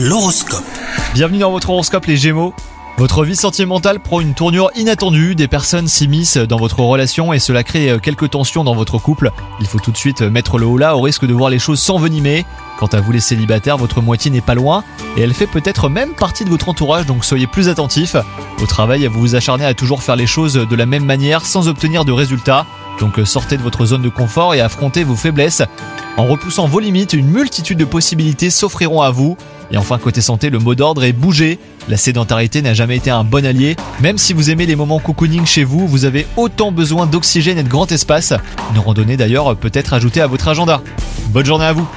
L'horoscope. Bienvenue dans votre horoscope les Gémeaux. Votre vie sentimentale prend une tournure inattendue, des personnes s'immiscent dans votre relation et cela crée euh, quelques tensions dans votre couple. Il faut tout de suite mettre le haut là au risque de voir les choses s'envenimer. Quant à vous les célibataires, votre moitié n'est pas loin et elle fait peut-être même partie de votre entourage donc soyez plus attentifs. Au travail, vous vous acharnez à toujours faire les choses de la même manière sans obtenir de résultats. Donc euh, sortez de votre zone de confort et affrontez vos faiblesses. En repoussant vos limites, une multitude de possibilités s'offriront à vous. Et enfin, côté santé, le mot d'ordre est bouger. La sédentarité n'a jamais été un bon allié. Même si vous aimez les moments cocooning chez vous, vous avez autant besoin d'oxygène et de grand espace. Une randonnée d'ailleurs peut être ajoutée à votre agenda. Bonne journée à vous